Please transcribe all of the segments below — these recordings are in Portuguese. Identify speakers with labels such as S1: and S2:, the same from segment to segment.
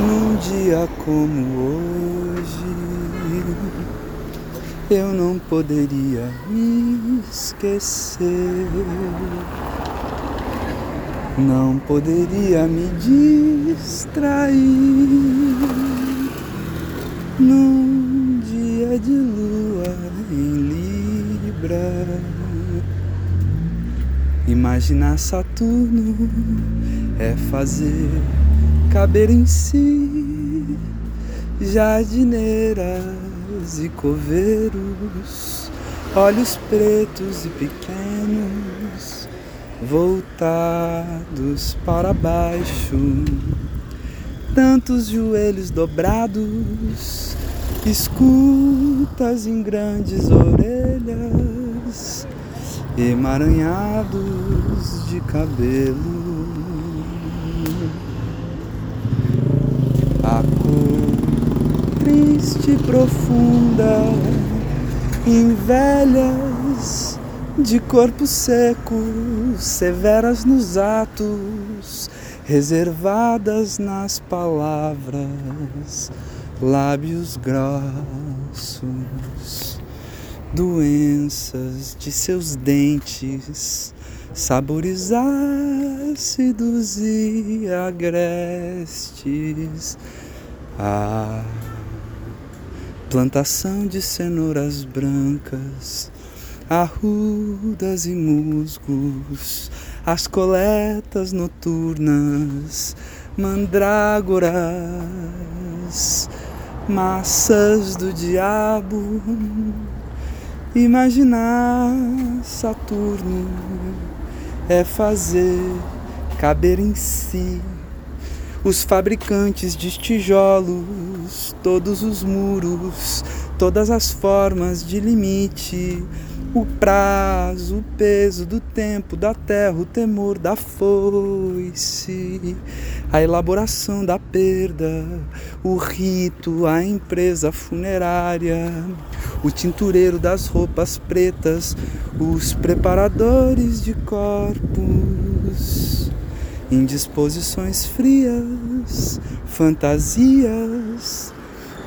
S1: Num dia como hoje, eu não poderia me esquecer. Não poderia me distrair num dia de lua em Libra. Imaginar Saturno é fazer caber em si jardineiras e coveiros, olhos pretos e pequenos, voltados para baixo, tantos joelhos dobrados, escutas em grandes orelhas, emaranhados de cabelo. A cor triste e profunda em velhas de corpo seco, severas nos atos, reservadas nas palavras, lábios grossos, doenças de seus dentes, sabores ácidos e agrestes. A plantação de cenouras brancas, arrudas e musgos, as coletas noturnas, mandrágoras, massas do diabo. Imaginar Saturno é fazer caber em si os fabricantes de tijolos, todos os muros, todas as formas de limite, o prazo, o peso do tempo, da terra, o temor da foice, a elaboração da perda, o rito, a empresa funerária, o tintureiro das roupas pretas, os preparadores de corpos, indisposições frias, fantasias.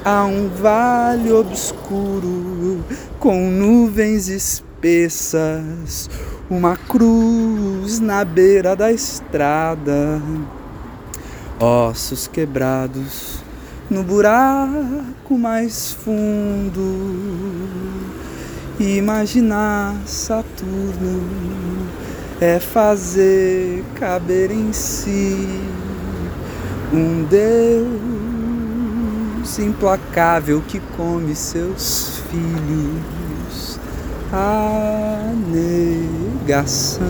S1: Há um vale obscuro com nuvens espessas, uma cruz na beira da estrada, ossos quebrados no buraco mais fundo. Imaginar Saturno é fazer caber em si um Deus implacável que come seus filhos. A negação